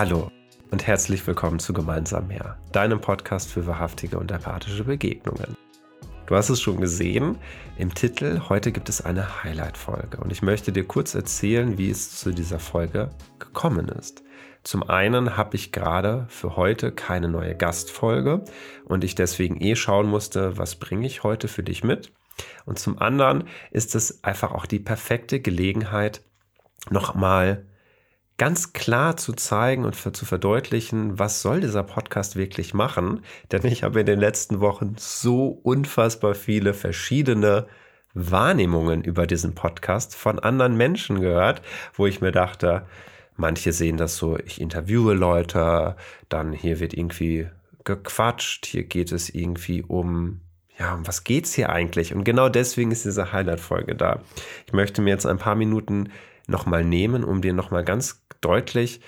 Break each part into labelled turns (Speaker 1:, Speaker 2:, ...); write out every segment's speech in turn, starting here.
Speaker 1: Hallo und herzlich willkommen zu Gemeinsam mehr, deinem Podcast für wahrhaftige und empathische Begegnungen. Du hast es schon gesehen im Titel, heute gibt es eine Highlight-Folge und ich möchte dir kurz erzählen, wie es zu dieser Folge gekommen ist. Zum einen habe ich gerade für heute keine neue Gastfolge und ich deswegen eh schauen musste, was bringe ich heute für dich mit. Und zum anderen ist es einfach auch die perfekte Gelegenheit, nochmal ganz klar zu zeigen und für, zu verdeutlichen, was soll dieser Podcast wirklich machen. Denn ich habe in den letzten Wochen so unfassbar viele verschiedene Wahrnehmungen über diesen Podcast von anderen Menschen gehört, wo ich mir dachte, manche sehen das so, ich interviewe Leute, dann hier wird irgendwie gequatscht, hier geht es irgendwie um ja, um was geht's hier eigentlich? Und genau deswegen ist diese Highlight-Folge da. Ich möchte mir jetzt ein paar Minuten nochmal nehmen, um dir nochmal ganz deutlich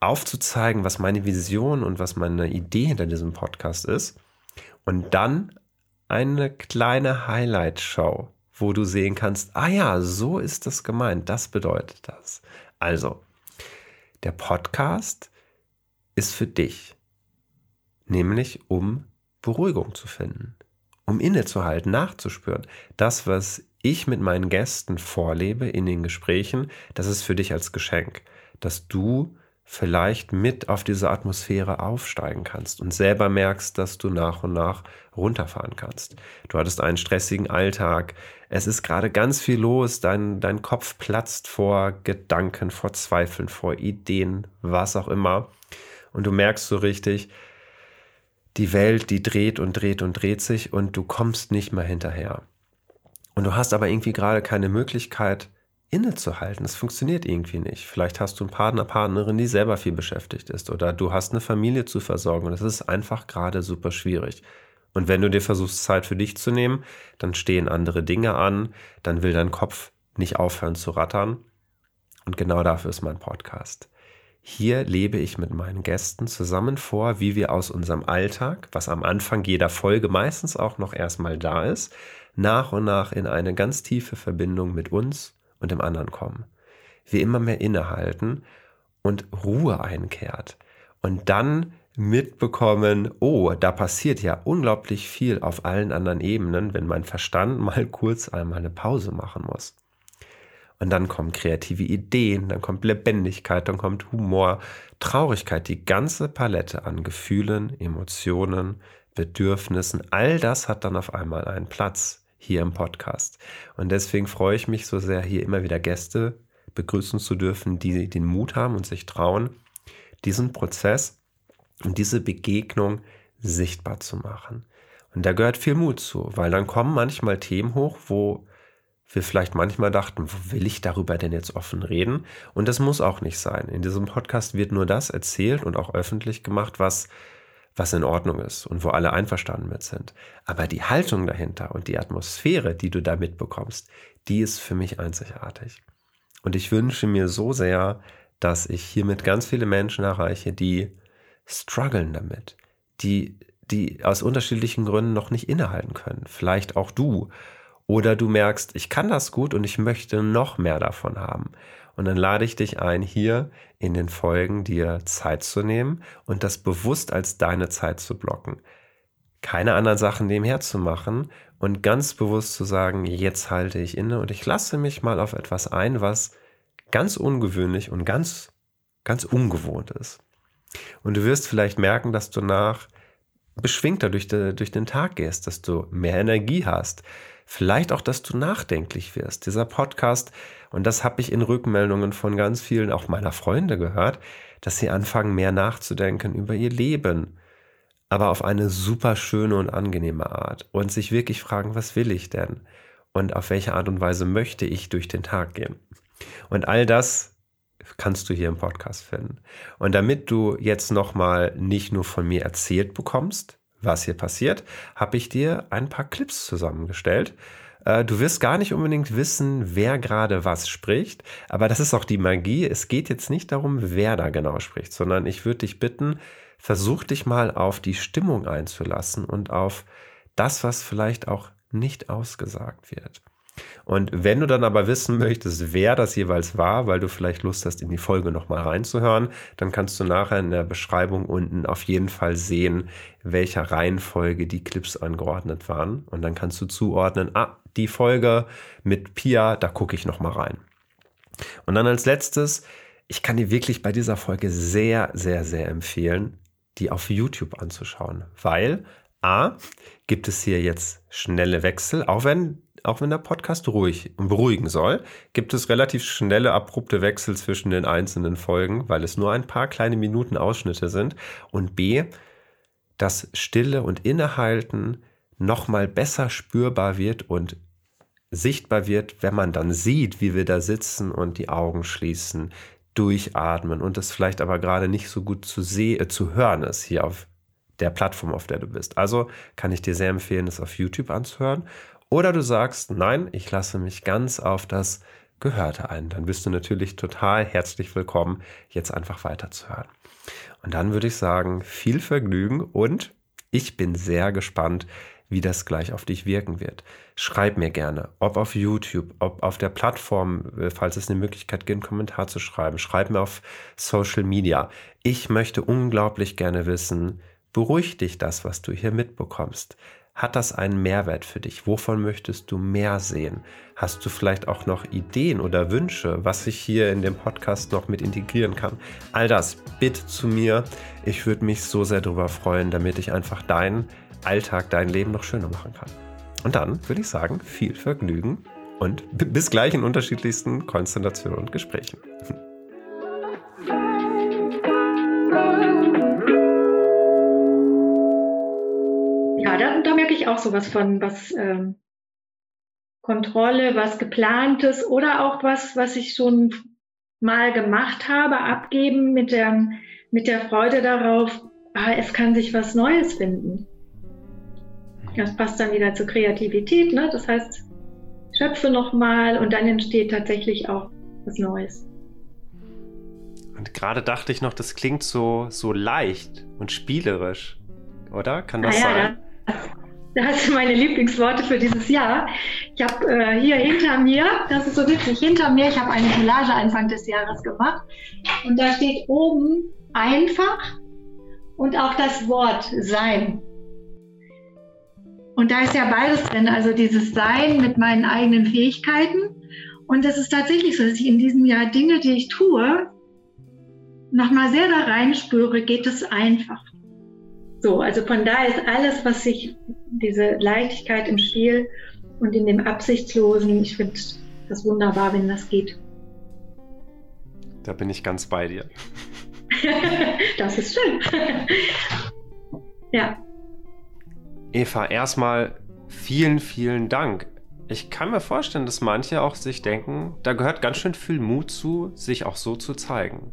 Speaker 1: aufzuzeigen, was meine Vision und was meine Idee hinter diesem Podcast ist. Und dann eine kleine Highlight-Show, wo du sehen kannst, ah ja, so ist das gemeint, das bedeutet das. Also, der Podcast ist für dich, nämlich um Beruhigung zu finden, um innezuhalten, nachzuspüren. Das, was ich mit meinen Gästen vorlebe in den Gesprächen, das ist für dich als Geschenk, dass du vielleicht mit auf diese Atmosphäre aufsteigen kannst und selber merkst, dass du nach und nach runterfahren kannst. Du hattest einen stressigen Alltag, es ist gerade ganz viel los, dein, dein Kopf platzt vor Gedanken, vor Zweifeln, vor Ideen, was auch immer. Und du merkst so richtig, die Welt, die dreht und dreht und dreht sich und du kommst nicht mehr hinterher. Und du hast aber irgendwie gerade keine Möglichkeit, innezuhalten. Das funktioniert irgendwie nicht. Vielleicht hast du einen Partner, Partnerin, die selber viel beschäftigt ist oder du hast eine Familie zu versorgen und das ist einfach gerade super schwierig. Und wenn du dir versuchst, Zeit für dich zu nehmen, dann stehen andere Dinge an, dann will dein Kopf nicht aufhören zu rattern. Und genau dafür ist mein Podcast. Hier lebe ich mit meinen Gästen zusammen vor, wie wir aus unserem Alltag, was am Anfang jeder Folge meistens auch noch erstmal da ist, nach und nach in eine ganz tiefe Verbindung mit uns und dem anderen kommen. Wir immer mehr innehalten und Ruhe einkehrt. Und dann mitbekommen, oh, da passiert ja unglaublich viel auf allen anderen Ebenen, wenn mein Verstand mal kurz einmal eine Pause machen muss. Und dann kommen kreative Ideen, dann kommt Lebendigkeit, dann kommt Humor, Traurigkeit, die ganze Palette an Gefühlen, Emotionen, Bedürfnissen, all das hat dann auf einmal einen Platz hier im Podcast. Und deswegen freue ich mich so sehr, hier immer wieder Gäste begrüßen zu dürfen, die den Mut haben und sich trauen, diesen Prozess und diese Begegnung sichtbar zu machen. Und da gehört viel Mut zu, weil dann kommen manchmal Themen hoch, wo wir vielleicht manchmal dachten, wo will ich darüber denn jetzt offen reden? Und das muss auch nicht sein. In diesem Podcast wird nur das erzählt und auch öffentlich gemacht, was was in Ordnung ist und wo alle einverstanden mit sind. Aber die Haltung dahinter und die Atmosphäre, die du da mitbekommst, die ist für mich einzigartig. Und ich wünsche mir so sehr, dass ich hiermit ganz viele Menschen erreiche, die strugglen damit, die, die aus unterschiedlichen Gründen noch nicht innehalten können. Vielleicht auch du. Oder du merkst, ich kann das gut und ich möchte noch mehr davon haben. Und dann lade ich dich ein, hier in den Folgen dir Zeit zu nehmen und das bewusst als deine Zeit zu blocken. Keine anderen Sachen nebenher zu machen und ganz bewusst zu sagen, jetzt halte ich inne und ich lasse mich mal auf etwas ein, was ganz ungewöhnlich und ganz, ganz ungewohnt ist. Und du wirst vielleicht merken, dass du nach beschwingter durch, de, durch den Tag gehst, dass du mehr Energie hast. Vielleicht auch, dass du nachdenklich wirst. Dieser Podcast und das habe ich in Rückmeldungen von ganz vielen, auch meiner Freunde gehört, dass sie anfangen, mehr nachzudenken über ihr Leben. Aber auf eine super schöne und angenehme Art. Und sich wirklich fragen, was will ich denn? Und auf welche Art und Weise möchte ich durch den Tag gehen? Und all das kannst du hier im Podcast finden. Und damit du jetzt nochmal nicht nur von mir erzählt bekommst, was hier passiert, habe ich dir ein paar Clips zusammengestellt äh, du wirst gar nicht unbedingt wissen, wer gerade was spricht, aber das ist auch die Magie. Es geht jetzt nicht darum, wer da genau spricht, sondern ich würde dich bitten, versuch dich mal auf die Stimmung einzulassen und auf das, was vielleicht auch nicht ausgesagt wird. Und wenn du dann aber wissen möchtest, wer das jeweils war, weil du vielleicht Lust hast, in die Folge nochmal reinzuhören, dann kannst du nachher in der Beschreibung unten auf jeden Fall sehen, welcher Reihenfolge die Clips angeordnet waren. Und dann kannst du zuordnen, ah, die Folge mit Pia, da gucke ich nochmal rein. Und dann als letztes, ich kann dir wirklich bei dieser Folge sehr, sehr, sehr empfehlen, die auf YouTube anzuschauen, weil A, gibt es hier jetzt schnelle Wechsel, auch wenn auch wenn der Podcast ruhig und beruhigen soll, gibt es relativ schnelle, abrupte Wechsel zwischen den einzelnen Folgen, weil es nur ein paar kleine Minuten Ausschnitte sind. Und B, das Stille und Innehalten nochmal besser spürbar wird und sichtbar wird, wenn man dann sieht, wie wir da sitzen und die Augen schließen, durchatmen und das vielleicht aber gerade nicht so gut zu, äh, zu hören ist hier auf der Plattform, auf der du bist. Also kann ich dir sehr empfehlen, das auf YouTube anzuhören. Oder du sagst, nein, ich lasse mich ganz auf das Gehörte ein. Dann bist du natürlich total herzlich willkommen, jetzt einfach weiterzuhören. Und dann würde ich sagen, viel Vergnügen und ich bin sehr gespannt, wie das gleich auf dich wirken wird. Schreib mir gerne, ob auf YouTube, ob auf der Plattform, äh, falls es eine Möglichkeit gibt, einen Kommentar zu schreiben. Schreib mir auf Social Media. Ich möchte unglaublich gerne wissen, beruhigt dich das, was du hier mitbekommst? Hat das einen Mehrwert für dich? Wovon möchtest du mehr sehen? Hast du vielleicht auch noch Ideen oder Wünsche, was ich hier in dem Podcast noch mit integrieren kann? All das bitte zu mir. Ich würde mich so sehr darüber freuen, damit ich einfach deinen Alltag, dein Leben noch schöner machen kann. Und dann würde ich sagen, viel Vergnügen und bis gleich in unterschiedlichsten Konstellationen und Gesprächen.
Speaker 2: auch sowas von, was ähm, Kontrolle, was geplantes oder auch was, was ich schon mal gemacht habe, abgeben mit der, mit der Freude darauf, ah, es kann sich was Neues finden. Das passt dann wieder zur Kreativität, ne? Das heißt, schöpfe nochmal und dann entsteht tatsächlich auch was Neues.
Speaker 1: Und gerade dachte ich noch, das klingt so, so leicht und spielerisch, oder? Kann das ah, ja, sein? Das,
Speaker 2: das sind meine Lieblingsworte für dieses Jahr. Ich habe äh, hier hinter mir, das ist so witzig, hinter mir, ich habe eine Collage Anfang des Jahres gemacht und da steht oben einfach und auch das Wort sein. Und da ist ja beides drin, also dieses Sein mit meinen eigenen Fähigkeiten. Und es ist tatsächlich so, dass ich in diesem Jahr Dinge, die ich tue, nochmal sehr da reinspüre, geht es einfach. So, also von da ist alles, was sich, diese Leichtigkeit im Spiel und in dem Absichtslosen, ich finde das wunderbar, wenn das geht.
Speaker 1: Da bin ich ganz bei dir.
Speaker 2: das ist schön. ja.
Speaker 1: Eva, erstmal vielen, vielen Dank. Ich kann mir vorstellen, dass manche auch sich denken, da gehört ganz schön viel Mut zu, sich auch so zu zeigen.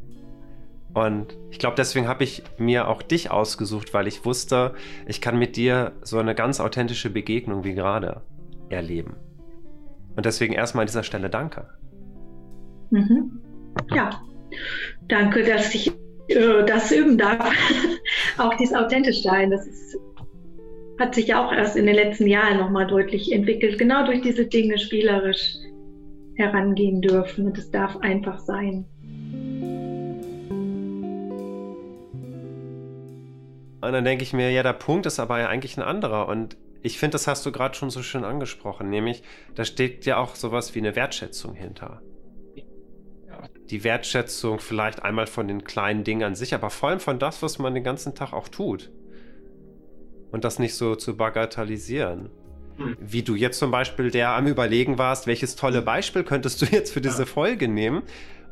Speaker 1: Und ich glaube, deswegen habe ich mir auch dich ausgesucht, weil ich wusste, ich kann mit dir so eine ganz authentische Begegnung wie gerade erleben. Und deswegen erstmal an dieser Stelle danke.
Speaker 2: Mhm. Ja, danke, dass ich äh, das üben darf. auch dieses authentisch sein, das ist, hat sich ja auch erst in den letzten Jahren nochmal deutlich entwickelt. Genau durch diese Dinge spielerisch herangehen dürfen. Und es darf einfach sein.
Speaker 1: Und dann denke ich mir, ja, der Punkt ist aber ja eigentlich ein anderer. Und ich finde, das hast du gerade schon so schön angesprochen, nämlich da steht ja auch sowas wie eine Wertschätzung hinter. Die Wertschätzung vielleicht einmal von den kleinen Dingen an sich, aber vor allem von das, was man den ganzen Tag auch tut. Und das nicht so zu bagatellisieren. Hm. Wie du jetzt zum Beispiel der am Überlegen warst, welches tolle Beispiel könntest du jetzt für diese ja. Folge nehmen.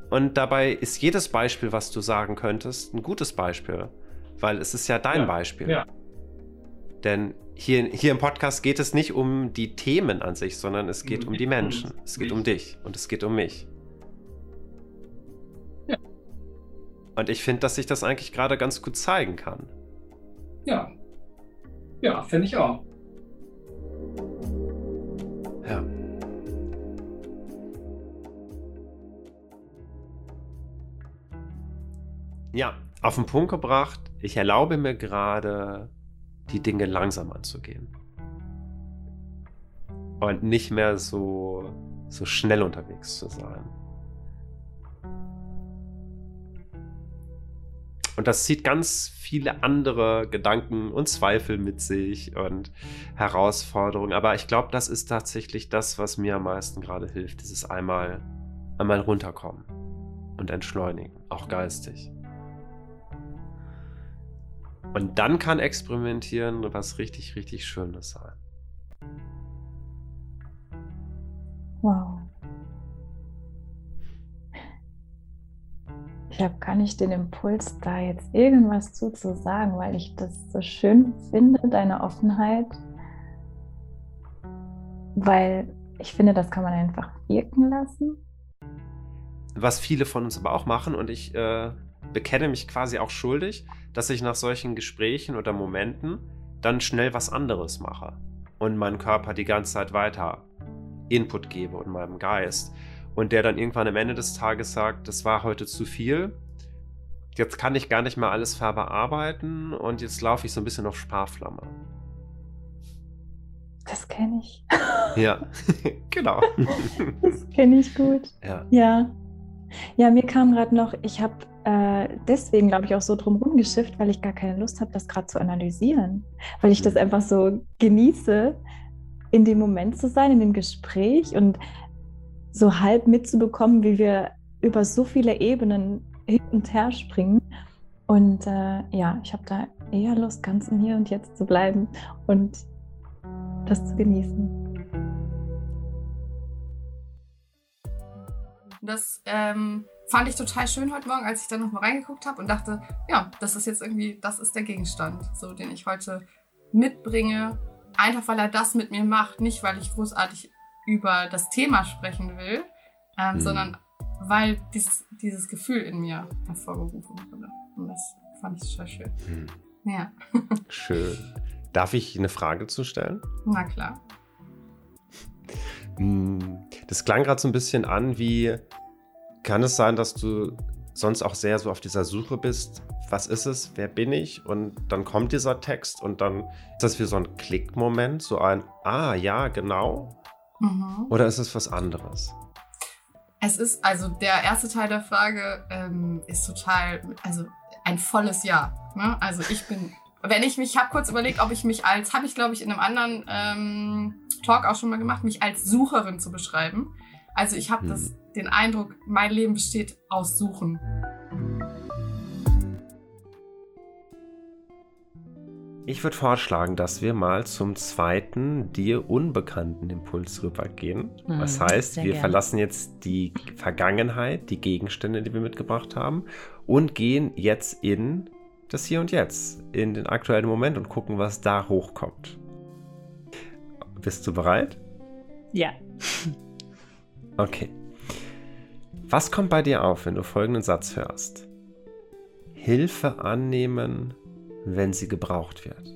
Speaker 1: Und dabei ist jedes Beispiel, was du sagen könntest, ein gutes Beispiel weil es ist ja dein ja, Beispiel. Ja. Denn hier, hier im Podcast geht es nicht um die Themen an sich, sondern es geht um die Menschen. Es geht um dich und es geht um mich. Ja. Und ich finde, dass sich das eigentlich gerade ganz gut zeigen kann.
Speaker 3: Ja. Ja, finde ich auch.
Speaker 1: Ja. Ja, auf den Punkt gebracht, ich erlaube mir gerade, die Dinge langsam anzugehen. und nicht mehr so, so schnell unterwegs zu sein. Und das zieht ganz viele andere Gedanken und Zweifel mit sich und Herausforderungen. Aber ich glaube, das ist tatsächlich das, was mir am meisten gerade hilft. Dieses einmal, einmal runterkommen und entschleunigen, auch geistig. Und dann kann Experimentieren was richtig, richtig Schönes sein.
Speaker 4: Wow. Ich habe gar nicht den Impuls, da jetzt irgendwas zu, zu sagen, weil ich das so schön finde, deine Offenheit. Weil ich finde, das kann man einfach wirken lassen.
Speaker 1: Was viele von uns aber auch machen, und ich äh, bekenne mich quasi auch schuldig, dass ich nach solchen Gesprächen oder Momenten dann schnell was anderes mache und meinen Körper die ganze Zeit weiter Input gebe und meinem Geist. Und der dann irgendwann am Ende des Tages sagt, das war heute zu viel. Jetzt kann ich gar nicht mehr alles verbearbeiten und jetzt laufe ich so ein bisschen auf Sparflamme.
Speaker 4: Das kenne ich.
Speaker 1: Ja, genau.
Speaker 4: Das kenne ich gut.
Speaker 1: Ja.
Speaker 4: ja. Ja, mir kam gerade noch, ich habe äh, deswegen, glaube ich, auch so drum rumgeschifft, weil ich gar keine Lust habe, das gerade zu analysieren. Weil ich das mhm. einfach so genieße, in dem Moment zu sein, in dem Gespräch und so halb mitzubekommen, wie wir über so viele Ebenen hin und her springen. Und äh, ja, ich habe da eher Lust, ganz im Hier und Jetzt zu bleiben und das zu genießen.
Speaker 5: Das ähm, fand ich total schön heute Morgen, als ich da nochmal reingeguckt habe und dachte, ja, das ist jetzt irgendwie, das ist der Gegenstand, so den ich heute mitbringe. Einfach weil er das mit mir macht, nicht weil ich großartig über das Thema sprechen will, ähm, mhm. sondern weil dies, dieses Gefühl in mir hervorgerufen wurde. Und das fand ich total schön. Mhm. Ja.
Speaker 1: schön. Darf ich eine Frage zu stellen?
Speaker 5: Na klar.
Speaker 1: Hm, das klang gerade so ein bisschen an wie, kann es sein, dass du sonst auch sehr so auf dieser Suche bist, was ist es, wer bin ich? Und dann kommt dieser Text und dann ist das wie so ein Klickmoment, so ein, ah ja, genau. Mhm. Oder ist es was anderes?
Speaker 5: Es ist, also der erste Teil der Frage ähm, ist total, also ein volles Ja. Ne? Also ich bin, wenn ich mich, habe kurz überlegt, ob ich mich als, habe ich glaube ich in einem anderen ähm, Talk auch schon mal gemacht, mich als Sucherin zu beschreiben. Also ich habe hm. Den Eindruck, mein Leben besteht aus Suchen.
Speaker 1: Ich würde vorschlagen, dass wir mal zum zweiten dir unbekannten Impuls rübergehen. Mhm, das heißt, wir gern. verlassen jetzt die Vergangenheit, die Gegenstände, die wir mitgebracht haben, und gehen jetzt in das Hier und Jetzt, in den aktuellen Moment und gucken, was da hochkommt. Bist du bereit?
Speaker 4: Ja.
Speaker 1: Okay. Was kommt bei dir auf, wenn du folgenden Satz hörst? Hilfe annehmen, wenn sie gebraucht wird.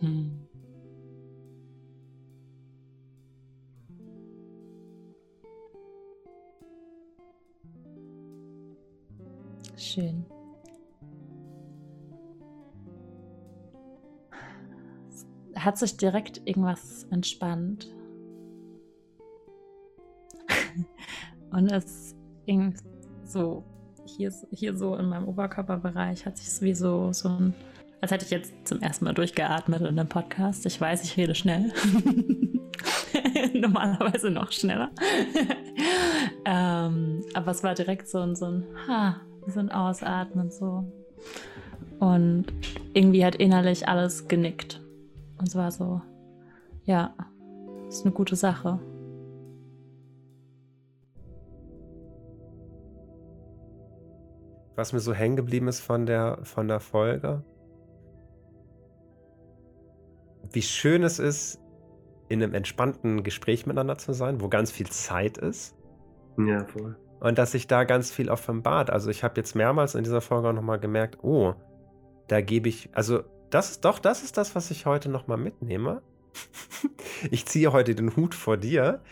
Speaker 4: Hm. Schön. Hat sich direkt irgendwas entspannt? Und es ging so, hier, hier so in meinem Oberkörperbereich hat sich wie so, so ein, als hätte ich jetzt zum ersten Mal durchgeatmet in einem Podcast. Ich weiß, ich rede schnell. Normalerweise noch schneller. ähm, aber es war direkt so ein, so ein, ha, so ein Ausatmen so. Und irgendwie hat innerlich alles genickt. Und es war so, ja, ist eine gute Sache.
Speaker 1: was mir so hängen geblieben ist von der, von der Folge. Wie schön es ist, in einem entspannten Gespräch miteinander zu sein, wo ganz viel Zeit ist.
Speaker 3: Ja, voll.
Speaker 1: Und dass sich da ganz viel offenbart. Also ich habe jetzt mehrmals in dieser Folge auch nochmal gemerkt, oh, da gebe ich, also das ist doch, das ist das, was ich heute nochmal mitnehme. ich ziehe heute den Hut vor dir.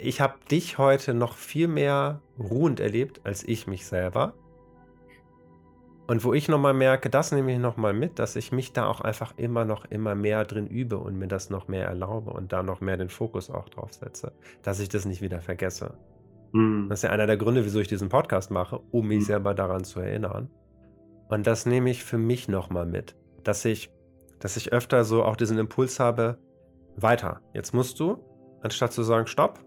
Speaker 1: Ich habe dich heute noch viel mehr ruhend erlebt als ich mich selber. Und wo ich nochmal merke, das nehme ich nochmal mit, dass ich mich da auch einfach immer noch immer mehr drin übe und mir das noch mehr erlaube und da noch mehr den Fokus auch drauf setze, dass ich das nicht wieder vergesse. Mhm. Das ist ja einer der Gründe, wieso ich diesen Podcast mache, um mich mhm. selber daran zu erinnern. Und das nehme ich für mich nochmal mit, dass ich, dass ich öfter so auch diesen Impuls habe, weiter. Jetzt musst du, anstatt zu sagen, stopp,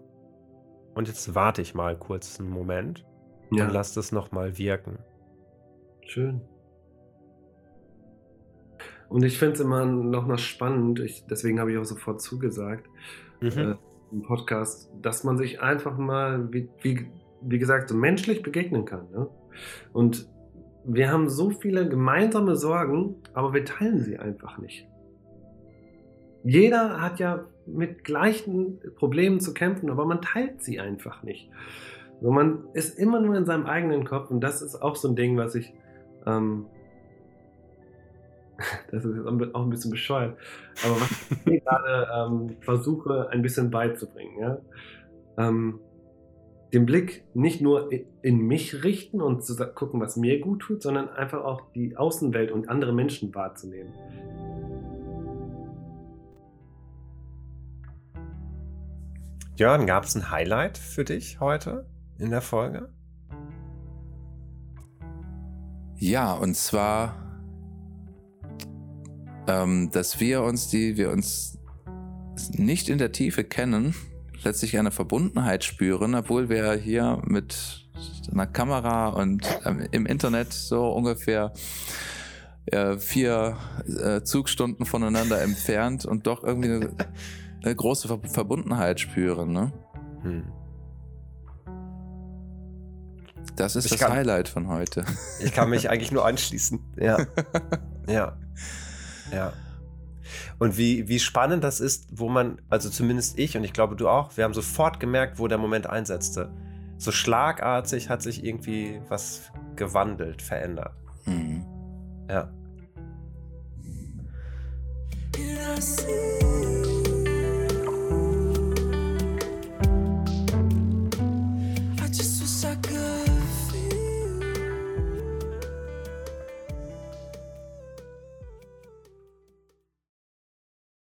Speaker 1: und jetzt warte ich mal kurz einen Moment ja. und lass das nochmal wirken.
Speaker 6: Schön. Und ich finde es immer noch mal spannend, ich, deswegen habe ich auch sofort zugesagt, mhm. äh, im Podcast, dass man sich einfach mal, wie, wie, wie gesagt, so menschlich begegnen kann. Ne? Und wir haben so viele gemeinsame Sorgen, aber wir teilen sie einfach nicht. Jeder hat ja mit gleichen Problemen zu kämpfen, aber man teilt sie einfach nicht. So, man ist immer nur in seinem eigenen Kopf und das ist auch so ein Ding, was ich ähm, das ist jetzt auch ein bisschen bescheuert, aber was ich gerade ähm, versuche, ein bisschen beizubringen, ja? Ähm, den Blick nicht nur in mich richten und zu gucken, was mir gut tut, sondern einfach auch die Außenwelt und andere Menschen wahrzunehmen.
Speaker 1: Jörn, gab es ein Highlight für dich heute in der Folge?
Speaker 7: Ja, und zwar, ähm, dass wir uns, die wir uns nicht in der Tiefe kennen, letztlich eine Verbundenheit spüren, obwohl wir hier mit einer Kamera und ähm, im Internet so ungefähr äh, vier äh, Zugstunden voneinander entfernt und doch irgendwie eine, eine große Ver Verbundenheit spüren. Ne? Hm. Das ist ich das kann, Highlight von heute.
Speaker 1: Ich kann mich eigentlich nur anschließen. Ja. ja. Ja. Und wie, wie spannend das ist, wo man, also zumindest ich und ich glaube du auch, wir haben sofort gemerkt, wo der Moment einsetzte. So schlagartig hat sich irgendwie was gewandelt, verändert. Mhm. Ja.